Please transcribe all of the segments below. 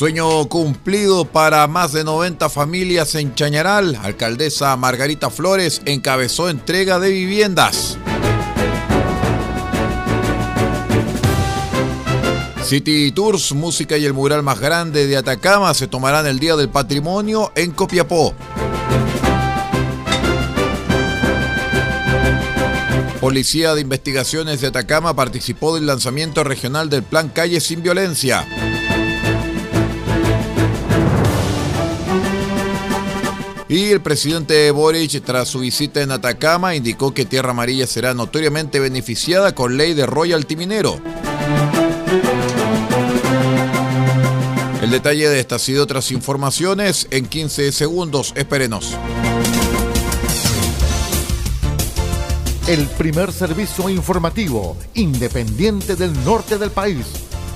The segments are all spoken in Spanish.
Sueño cumplido para más de 90 familias en Chañaral. Alcaldesa Margarita Flores encabezó entrega de viviendas. City Tours, música y el mural más grande de Atacama se tomarán el Día del Patrimonio en Copiapó. Policía de Investigaciones de Atacama participó del lanzamiento regional del Plan Calle sin Violencia. Y el presidente Boric, tras su visita en Atacama, indicó que Tierra Amarilla será notoriamente beneficiada con ley de royalty minero. El detalle de estas y de otras informaciones en 15 segundos. Espérenos. El primer servicio informativo independiente del norte del país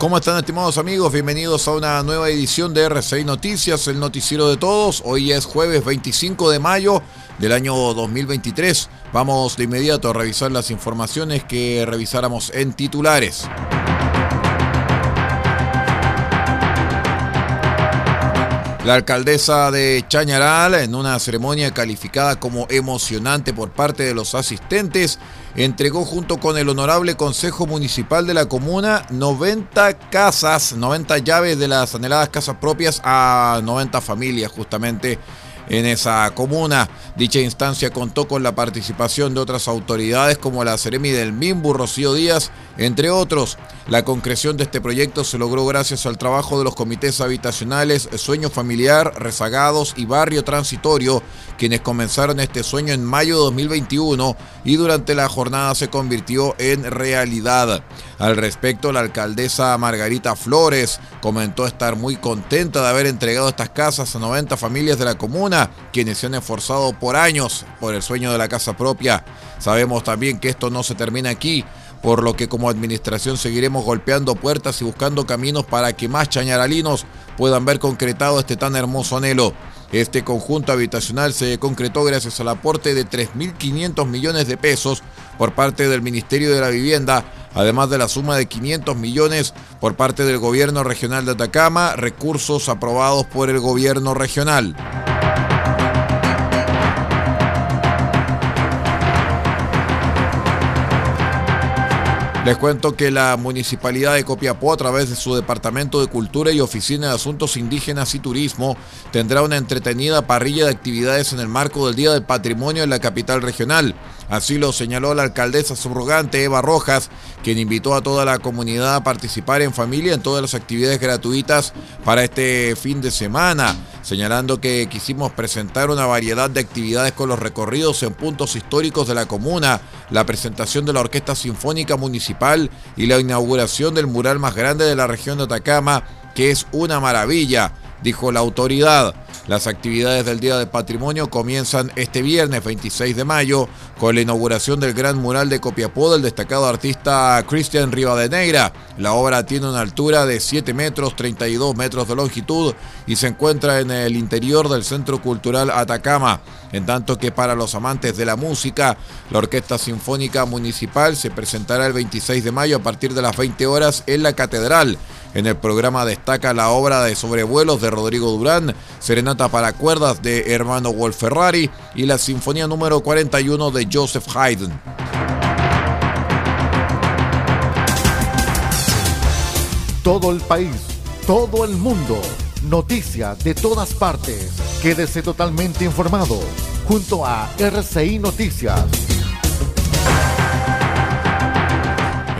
¿Cómo están estimados amigos? Bienvenidos a una nueva edición de RCI Noticias, el noticiero de todos. Hoy es jueves 25 de mayo del año 2023. Vamos de inmediato a revisar las informaciones que revisáramos en titulares. La alcaldesa de Chañaral, en una ceremonia calificada como emocionante por parte de los asistentes, entregó junto con el honorable Consejo Municipal de la Comuna 90 casas, 90 llaves de las anheladas casas propias a 90 familias justamente en esa comuna. Dicha instancia contó con la participación de otras autoridades como la Ceremi del Mimbu, Rocío Díaz, entre otros. La concreción de este proyecto se logró gracias al trabajo de los comités habitacionales Sueño Familiar, Rezagados y Barrio Transitorio, quienes comenzaron este sueño en mayo de 2021 y durante la jornada se convirtió en realidad. Al respecto, la alcaldesa Margarita Flores comentó estar muy contenta de haber entregado estas casas a 90 familias de la comuna, quienes se han esforzado por años por el sueño de la casa propia. Sabemos también que esto no se termina aquí, por lo que como administración seguiremos golpeando puertas y buscando caminos para que más chañaralinos puedan ver concretado este tan hermoso anhelo. Este conjunto habitacional se concretó gracias al aporte de 3.500 millones de pesos por parte del Ministerio de la Vivienda, además de la suma de 500 millones por parte del Gobierno Regional de Atacama, recursos aprobados por el Gobierno Regional. Les cuento que la Municipalidad de Copiapó, a través de su Departamento de Cultura y Oficina de Asuntos Indígenas y Turismo, tendrá una entretenida parrilla de actividades en el marco del Día del Patrimonio en la capital regional. Así lo señaló la alcaldesa subrogante Eva Rojas, quien invitó a toda la comunidad a participar en familia en todas las actividades gratuitas para este fin de semana, señalando que quisimos presentar una variedad de actividades con los recorridos en puntos históricos de la comuna, la presentación de la Orquesta Sinfónica Municipal y la inauguración del mural más grande de la región de Atacama, que es una maravilla dijo la autoridad. Las actividades del Día del Patrimonio comienzan este viernes 26 de mayo con la inauguración del gran mural de Copiapó del destacado artista Cristian Rivadeneira. La obra tiene una altura de 7 metros, 32 metros de longitud y se encuentra en el interior del Centro Cultural Atacama. En tanto que para los amantes de la música, la Orquesta Sinfónica Municipal se presentará el 26 de mayo a partir de las 20 horas en la Catedral. En el programa destaca la obra de sobrevuelos de Rodrigo Durán, Serenata para cuerdas de Hermano Wolf Ferrari y la Sinfonía número 41 de Joseph Haydn. Todo el país, todo el mundo, noticias de todas partes. Quédese totalmente informado junto a RCI Noticias.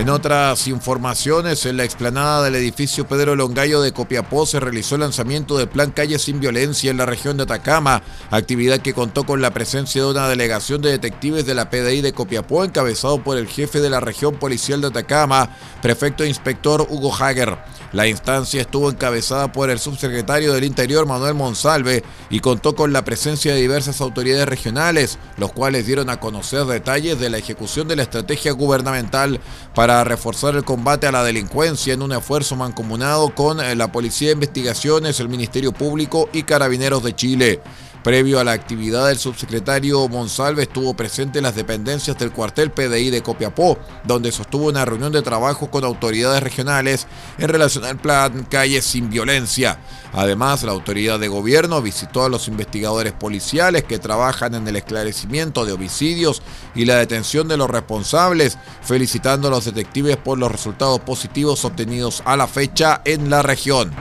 En otras informaciones, en la explanada del edificio Pedro Longallo de Copiapó se realizó el lanzamiento del Plan Calle Sin Violencia en la región de Atacama, actividad que contó con la presencia de una delegación de detectives de la PDI de Copiapó, encabezado por el jefe de la región policial de Atacama, prefecto inspector Hugo Hager. La instancia estuvo encabezada por el subsecretario del Interior Manuel Monsalve y contó con la presencia de diversas autoridades regionales, los cuales dieron a conocer detalles de la ejecución de la estrategia gubernamental para reforzar el combate a la delincuencia en un esfuerzo mancomunado con la Policía de Investigaciones, el Ministerio Público y Carabineros de Chile. Previo a la actividad, el subsecretario Monsalve estuvo presente en las dependencias del cuartel PDI de Copiapó, donde sostuvo una reunión de trabajo con autoridades regionales en relación al plan Calles sin Violencia. Además, la autoridad de gobierno visitó a los investigadores policiales que trabajan en el esclarecimiento de homicidios y la detención de los responsables, felicitando a los detectives por los resultados positivos obtenidos a la fecha en la región.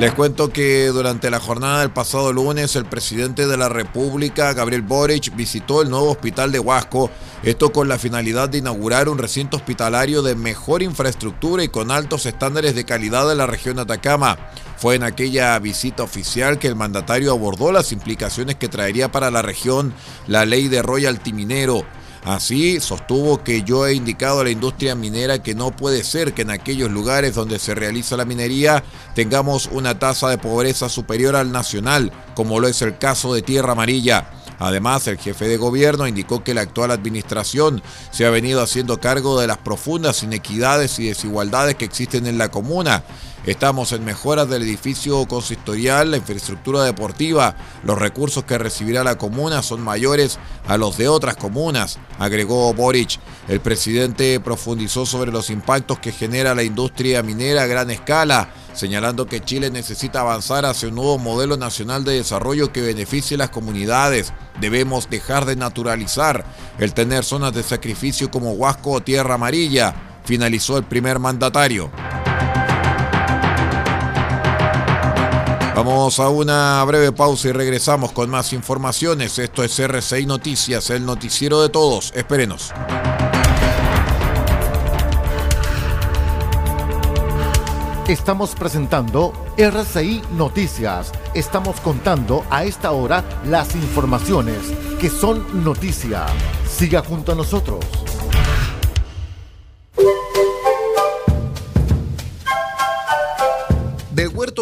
Les cuento que durante la jornada del pasado lunes el presidente de la República, Gabriel Boric, visitó el nuevo hospital de Huasco, esto con la finalidad de inaugurar un recinto hospitalario de mejor infraestructura y con altos estándares de calidad de la región Atacama. Fue en aquella visita oficial que el mandatario abordó las implicaciones que traería para la región la ley de royalty minero Así sostuvo que yo he indicado a la industria minera que no puede ser que en aquellos lugares donde se realiza la minería tengamos una tasa de pobreza superior al nacional, como lo es el caso de Tierra Amarilla. Además, el jefe de gobierno indicó que la actual administración se ha venido haciendo cargo de las profundas inequidades y desigualdades que existen en la comuna Estamos en mejoras del edificio consistorial, la infraestructura deportiva. Los recursos que recibirá la comuna son mayores a los de otras comunas, agregó Boric. El presidente profundizó sobre los impactos que genera la industria minera a gran escala, señalando que Chile necesita avanzar hacia un nuevo modelo nacional de desarrollo que beneficie a las comunidades. Debemos dejar de naturalizar el tener zonas de sacrificio como Huasco o Tierra Amarilla, finalizó el primer mandatario. Vamos a una breve pausa y regresamos con más informaciones. Esto es RCI Noticias, el noticiero de todos. Espérenos. Estamos presentando RCI Noticias. Estamos contando a esta hora las informaciones que son noticia. Siga junto a nosotros.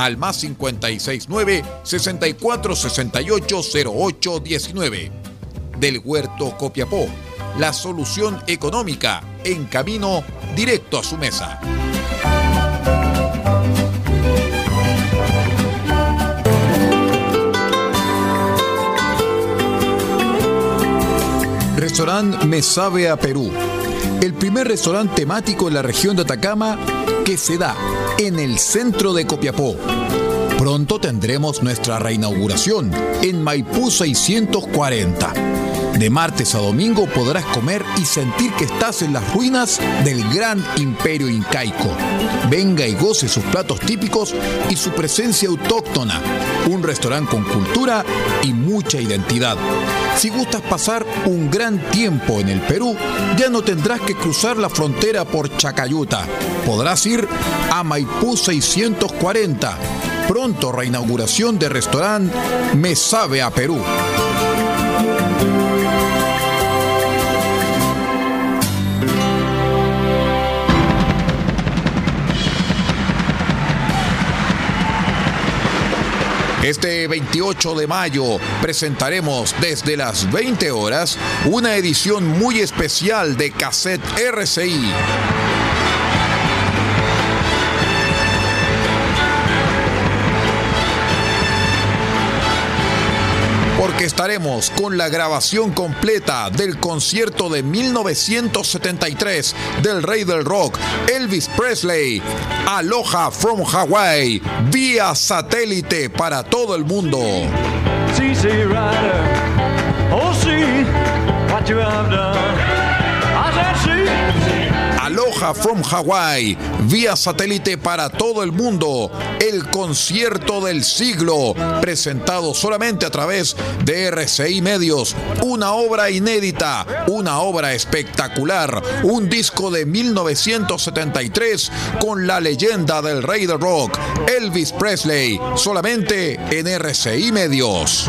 al más 569 64 68 08 19. Del Huerto Copiapó, la solución económica en camino directo a su mesa. Restaurante Me Sabe a Perú. El primer restaurante temático en la región de Atacama que se da en el centro de Copiapó. Pronto tendremos nuestra reinauguración en Maipú 640. De martes a domingo podrás comer y sentir que estás en las ruinas del gran imperio incaico. Venga y goce sus platos típicos y su presencia autóctona. Un restaurante con cultura y mucha identidad. Si gustas pasar un gran tiempo en el Perú, ya no tendrás que cruzar la frontera por Chacayuta. Podrás ir a Maipú 640. Pronto reinauguración de restaurante Me Sabe a Perú. Este 28 de mayo presentaremos desde las 20 horas una edición muy especial de Cassette RCI. Estaremos con la grabación completa del concierto de 1973 del rey del rock, Elvis Presley, Aloha from Hawaii, vía satélite para todo el mundo. Aloha from Hawaii, vía satélite para todo el mundo, el concierto del siglo, presentado solamente a través de RCI Medios, una obra inédita, una obra espectacular, un disco de 1973 con la leyenda del rey del rock, Elvis Presley, solamente en RCI Medios.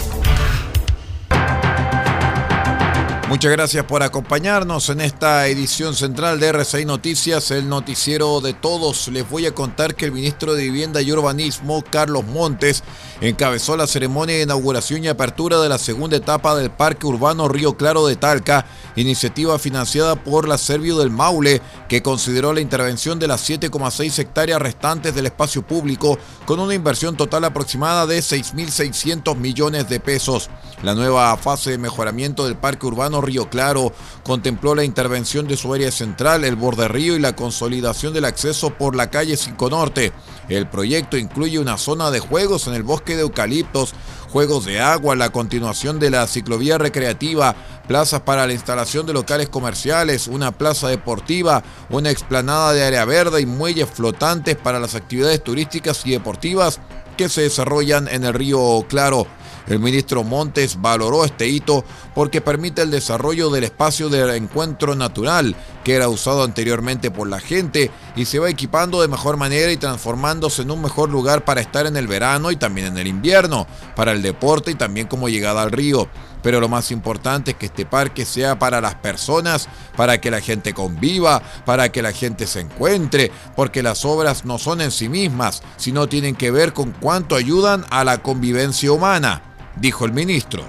Muchas gracias por acompañarnos en esta edición central de RCI Noticias, el noticiero de todos. Les voy a contar que el ministro de Vivienda y Urbanismo, Carlos Montes, encabezó la ceremonia de inauguración y apertura de la segunda etapa del Parque Urbano Río Claro de Talca, iniciativa financiada por la Servio del Maule, que consideró la intervención de las 7,6 hectáreas restantes del espacio público con una inversión total aproximada de 6.600 millones de pesos. La nueva fase de mejoramiento del Parque Urbano Río Claro contempló la intervención de su área central, el borde río y la consolidación del acceso por la calle 5 Norte. El proyecto incluye una zona de juegos en el bosque de eucaliptos, juegos de agua, la continuación de la ciclovía recreativa, plazas para la instalación de locales comerciales, una plaza deportiva, una explanada de área verde y muelles flotantes para las actividades turísticas y deportivas que se desarrollan en el río Claro. El ministro Montes valoró este hito porque permite el desarrollo del espacio de encuentro natural que era usado anteriormente por la gente y se va equipando de mejor manera y transformándose en un mejor lugar para estar en el verano y también en el invierno, para el deporte y también como llegada al río. Pero lo más importante es que este parque sea para las personas, para que la gente conviva, para que la gente se encuentre, porque las obras no son en sí mismas, sino tienen que ver con cuánto ayudan a la convivencia humana dijo el ministro.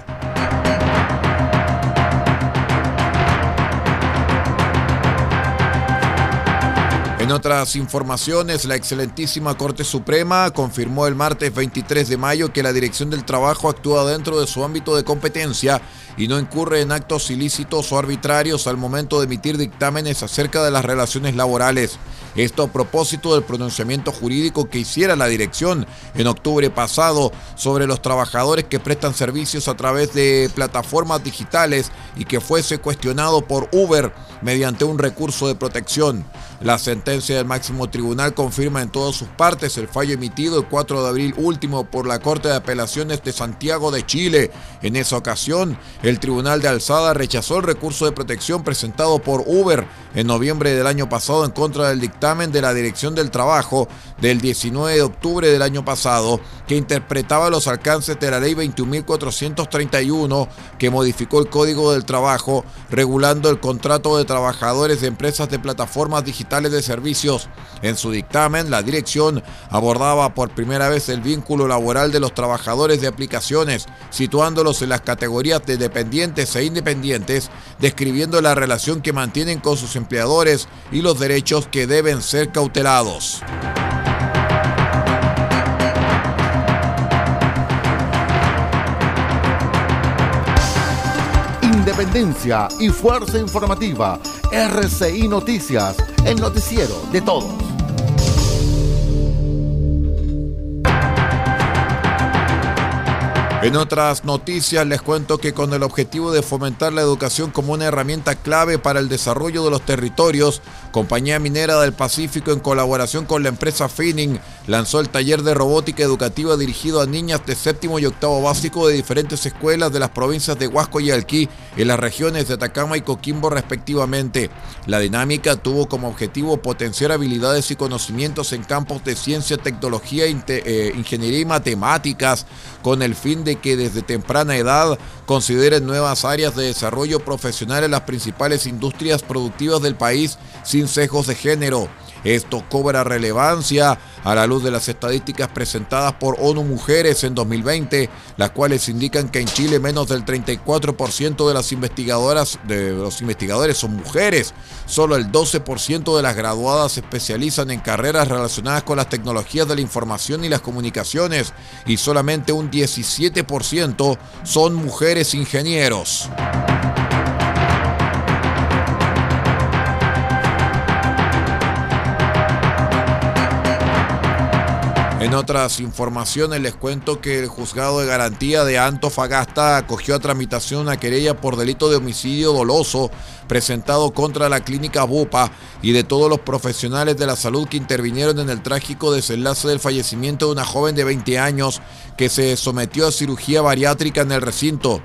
En otras informaciones, la excelentísima Corte Suprema confirmó el martes 23 de mayo que la Dirección del Trabajo actúa dentro de su ámbito de competencia y no incurre en actos ilícitos o arbitrarios al momento de emitir dictámenes acerca de las relaciones laborales. Esto a propósito del pronunciamiento jurídico que hiciera la dirección en octubre pasado sobre los trabajadores que prestan servicios a través de plataformas digitales y que fuese cuestionado por Uber mediante un recurso de protección. La sentencia del máximo tribunal confirma en todas sus partes el fallo emitido el 4 de abril último por la Corte de Apelaciones de Santiago de Chile. En esa ocasión, el Tribunal de Alzada rechazó el recurso de protección presentado por Uber en noviembre del año pasado en contra del dictamen de la Dirección del Trabajo del 19 de octubre del año pasado que interpretaba los alcances de la Ley 21.431 que modificó el Código del Trabajo regulando el contrato de trabajadores de empresas de plataformas digitales de servicios. En su dictamen, la dirección abordaba por primera vez el vínculo laboral de los trabajadores de aplicaciones, situándolos en las categorías de dependientes e independientes, describiendo la relación que mantienen con sus empleadores y los derechos que deben ser cautelados. Independencia y fuerza informativa. RCI Noticias, el noticiero de todos. En otras noticias les cuento que con el objetivo de fomentar la educación como una herramienta clave para el desarrollo de los territorios, Compañía Minera del Pacífico en colaboración con la empresa Finning lanzó el taller de robótica educativa dirigido a niñas de séptimo y octavo básico de diferentes escuelas de las provincias de Huasco y Alquí en las regiones de Atacama y Coquimbo respectivamente. La dinámica tuvo como objetivo potenciar habilidades y conocimientos en campos de ciencia, tecnología, eh, ingeniería y matemáticas con el fin de que desde temprana edad consideren nuevas áreas de desarrollo profesional en las principales industrias productivas del país sin sesgos de género. Esto cobra relevancia a la luz de las estadísticas presentadas por ONU Mujeres en 2020, las cuales indican que en Chile menos del 34% de las investigadoras de los investigadores son mujeres. Solo el 12% de las graduadas se especializan en carreras relacionadas con las tecnologías de la información y las comunicaciones y solamente un 17% son mujeres ingenieros. En otras informaciones les cuento que el juzgado de garantía de Antofagasta acogió a tramitación una querella por delito de homicidio doloso presentado contra la clínica Bupa y de todos los profesionales de la salud que intervinieron en el trágico desenlace del fallecimiento de una joven de 20 años que se sometió a cirugía bariátrica en el recinto.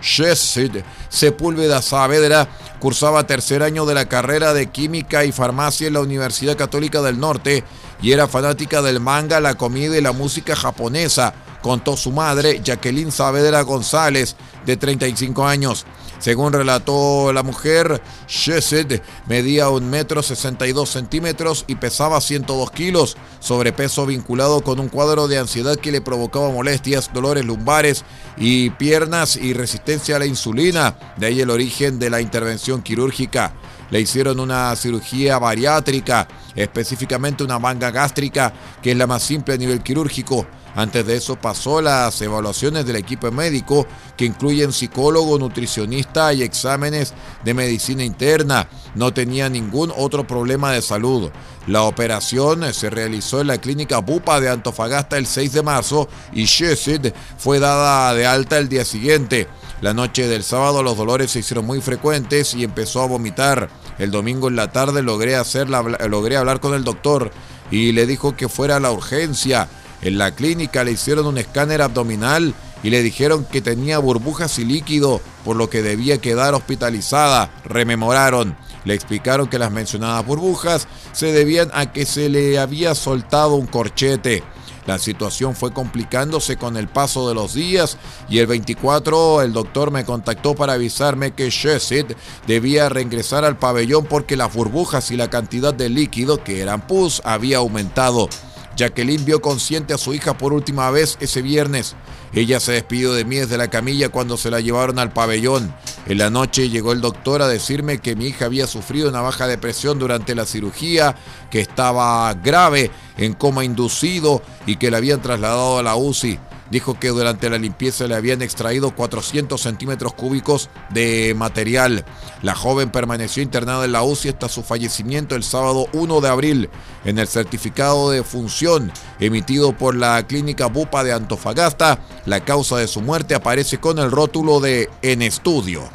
Shesid Sepúlveda Saavedra cursaba tercer año de la carrera de Química y Farmacia en la Universidad Católica del Norte y era fanática del manga, la comida y la música japonesa, contó su madre, Jacqueline Saavedra González, de 35 años. Según relató la mujer, Shesed medía un metro 62 centímetros y pesaba 102 kilos, sobrepeso vinculado con un cuadro de ansiedad que le provocaba molestias, dolores lumbares y piernas y resistencia a la insulina, de ahí el origen de la intervención quirúrgica. Le hicieron una cirugía bariátrica, específicamente una manga gástrica, que es la más simple a nivel quirúrgico. Antes de eso pasó las evaluaciones del equipo médico que incluyen psicólogo, nutricionista y exámenes de medicina interna. No tenía ningún otro problema de salud. La operación se realizó en la clínica Bupa de Antofagasta el 6 de marzo y Shesid fue dada de alta el día siguiente. La noche del sábado los dolores se hicieron muy frecuentes y empezó a vomitar. El domingo en la tarde logré, hacer logré hablar con el doctor y le dijo que fuera a la urgencia. En la clínica le hicieron un escáner abdominal y le dijeron que tenía burbujas y líquido, por lo que debía quedar hospitalizada. Rememoraron. Le explicaron que las mencionadas burbujas se debían a que se le había soltado un corchete. La situación fue complicándose con el paso de los días y el 24 el doctor me contactó para avisarme que Shesid debía reingresar al pabellón porque las burbujas y la cantidad de líquido que eran pus había aumentado. Jacqueline vio consciente a su hija por última vez ese viernes. Ella se despidió de mí desde la camilla cuando se la llevaron al pabellón. En la noche llegó el doctor a decirme que mi hija había sufrido una baja depresión durante la cirugía, que estaba grave, en coma inducido y que la habían trasladado a la UCI dijo que durante la limpieza le habían extraído 400 centímetros cúbicos de material. La joven permaneció internada en la UCI hasta su fallecimiento el sábado 1 de abril. En el certificado de función emitido por la clínica Bupa de Antofagasta, la causa de su muerte aparece con el rótulo de en estudio.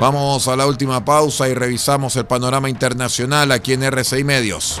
Vamos a la última pausa y revisamos el panorama internacional aquí en RCI Medios.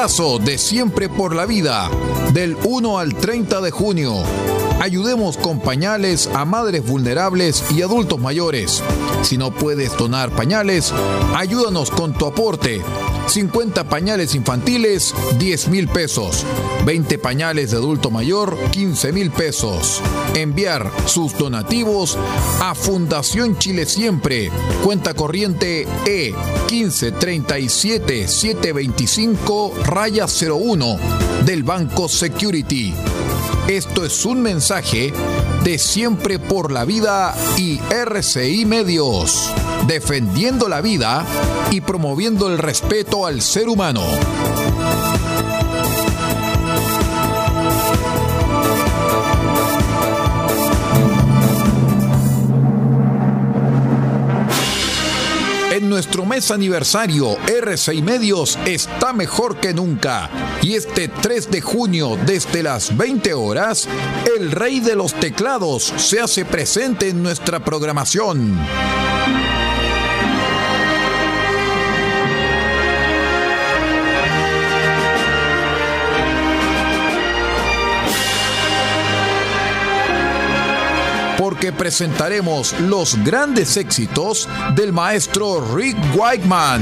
De siempre por la vida, del 1 al 30 de junio. Ayudemos con pañales a madres vulnerables y adultos mayores. Si no puedes donar pañales, ayúdanos con tu aporte 50 pañales infantiles, 10 mil pesos. 20 pañales de adulto mayor, 15 mil pesos. Enviar sus donativos a Fundación Chile Siempre. Cuenta corriente E 1537 725 raya 01 del Banco Security. Esto es un mensaje de Siempre por la Vida y RCI Medios, defendiendo la vida y promoviendo el respeto al ser humano. Nuestro mes aniversario, R6 Medios está mejor que nunca. Y este 3 de junio, desde las 20 horas, el rey de los teclados se hace presente en nuestra programación. Porque presentaremos los grandes éxitos del maestro Rick Whiteman.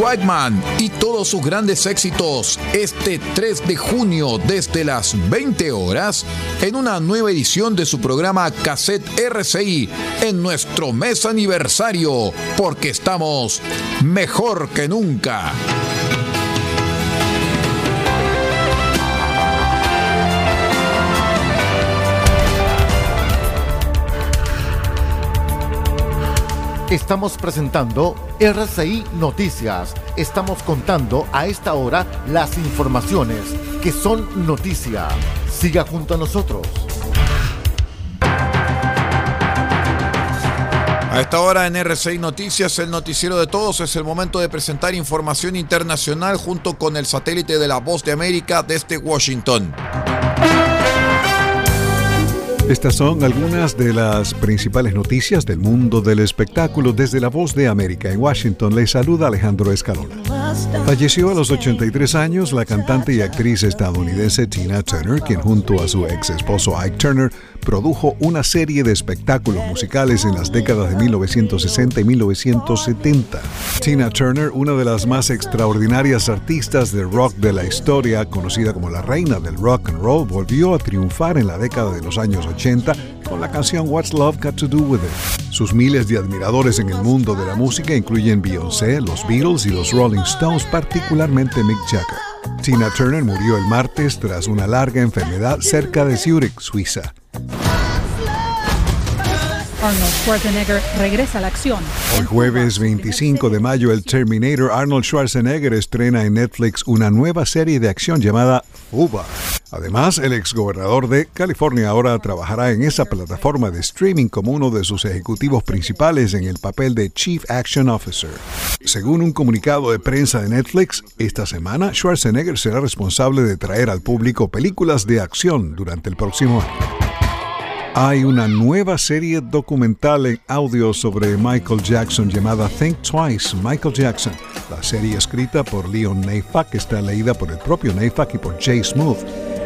Whiteman y todos sus grandes éxitos este 3 de junio desde las 20 horas en una nueva edición de su programa Cassette RCI en nuestro mes aniversario porque estamos mejor que nunca. Estamos presentando RCI Noticias. Estamos contando a esta hora las informaciones que son noticia. Siga junto a nosotros. A esta hora en RCI Noticias, el noticiero de todos, es el momento de presentar información internacional junto con el satélite de la Voz de América desde Washington. Estas son algunas de las principales noticias del mundo del espectáculo desde la voz de América. En Washington le saluda Alejandro Escalona. Falleció a los 83 años la cantante y actriz estadounidense Tina Turner, quien junto a su ex esposo Ike Turner produjo una serie de espectáculos musicales en las décadas de 1960 y 1970. Tina Turner, una de las más extraordinarias artistas de rock de la historia, conocida como la reina del rock and roll, volvió a triunfar en la década de los años 80 con la canción What's Love Got to Do With It. Sus miles de admiradores en el mundo de la música incluyen Beyoncé, los Beatles y los Rolling Stones, particularmente Mick Jagger. Tina Turner murió el martes tras una larga enfermedad cerca de Zurich, Suiza. Arnold Schwarzenegger regresa a la acción. Hoy jueves 25 de mayo, el Terminator Arnold Schwarzenegger estrena en Netflix una nueva serie de acción llamada Uba. Además, el exgobernador de California ahora trabajará en esa plataforma de streaming como uno de sus ejecutivos principales en el papel de Chief Action Officer. Según un comunicado de prensa de Netflix, esta semana Schwarzenegger será responsable de traer al público películas de acción durante el próximo año. Hay una nueva serie documental en audio sobre Michael Jackson llamada Think Twice, Michael Jackson. La serie escrita por Leon Neyfakh está leída por el propio Neyfakh y por Jay Smooth.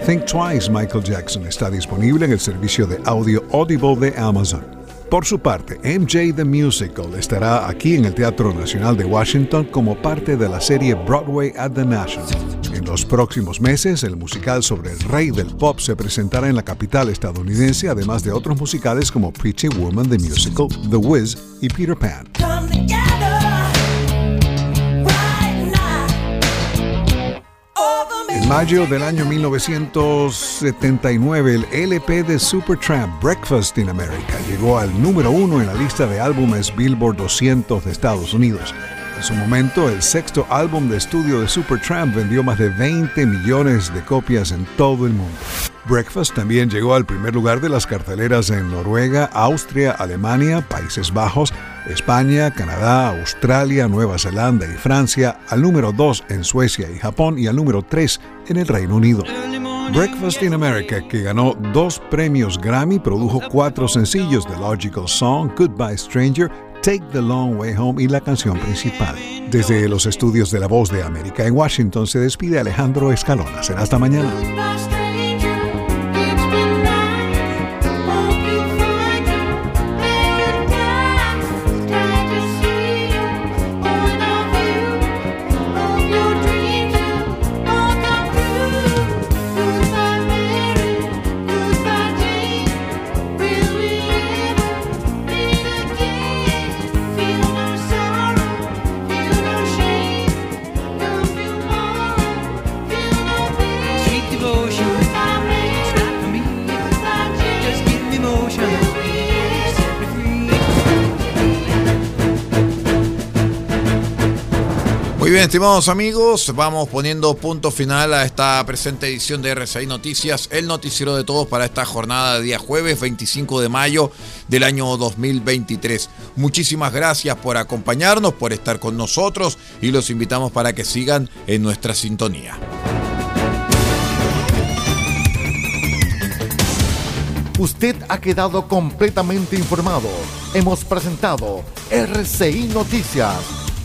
Think Twice, Michael Jackson está disponible en el servicio de audio Audible de Amazon. Por su parte, MJ the Musical estará aquí en el Teatro Nacional de Washington como parte de la serie Broadway at the National. En los próximos meses, el musical sobre el rey del pop se presentará en la capital estadounidense, además de otros musicales como Pretty Woman the Musical, The Wiz y Peter Pan. Mayo del año 1979, el LP de Supertramp Breakfast in America llegó al número uno en la lista de álbumes Billboard 200 de Estados Unidos. En su momento, el sexto álbum de estudio de Supertramp vendió más de 20 millones de copias en todo el mundo. Breakfast también llegó al primer lugar de las carteleras en Noruega, Austria, Alemania, Países Bajos, España, Canadá, Australia, Nueva Zelanda y Francia, al número 2 en Suecia y Japón y al número 3 en el Reino Unido. Breakfast in America, que ganó dos premios Grammy, produjo cuatro sencillos de Logical Song, Goodbye Stranger, Take the Long Way Home y la canción principal. Desde los estudios de La Voz de América en Washington se despide Alejandro Escalona. Será hasta mañana. Estimados amigos, vamos poniendo punto final a esta presente edición de RCI Noticias, el noticiero de todos para esta jornada de día jueves 25 de mayo del año 2023. Muchísimas gracias por acompañarnos, por estar con nosotros y los invitamos para que sigan en nuestra sintonía. Usted ha quedado completamente informado. Hemos presentado RCI Noticias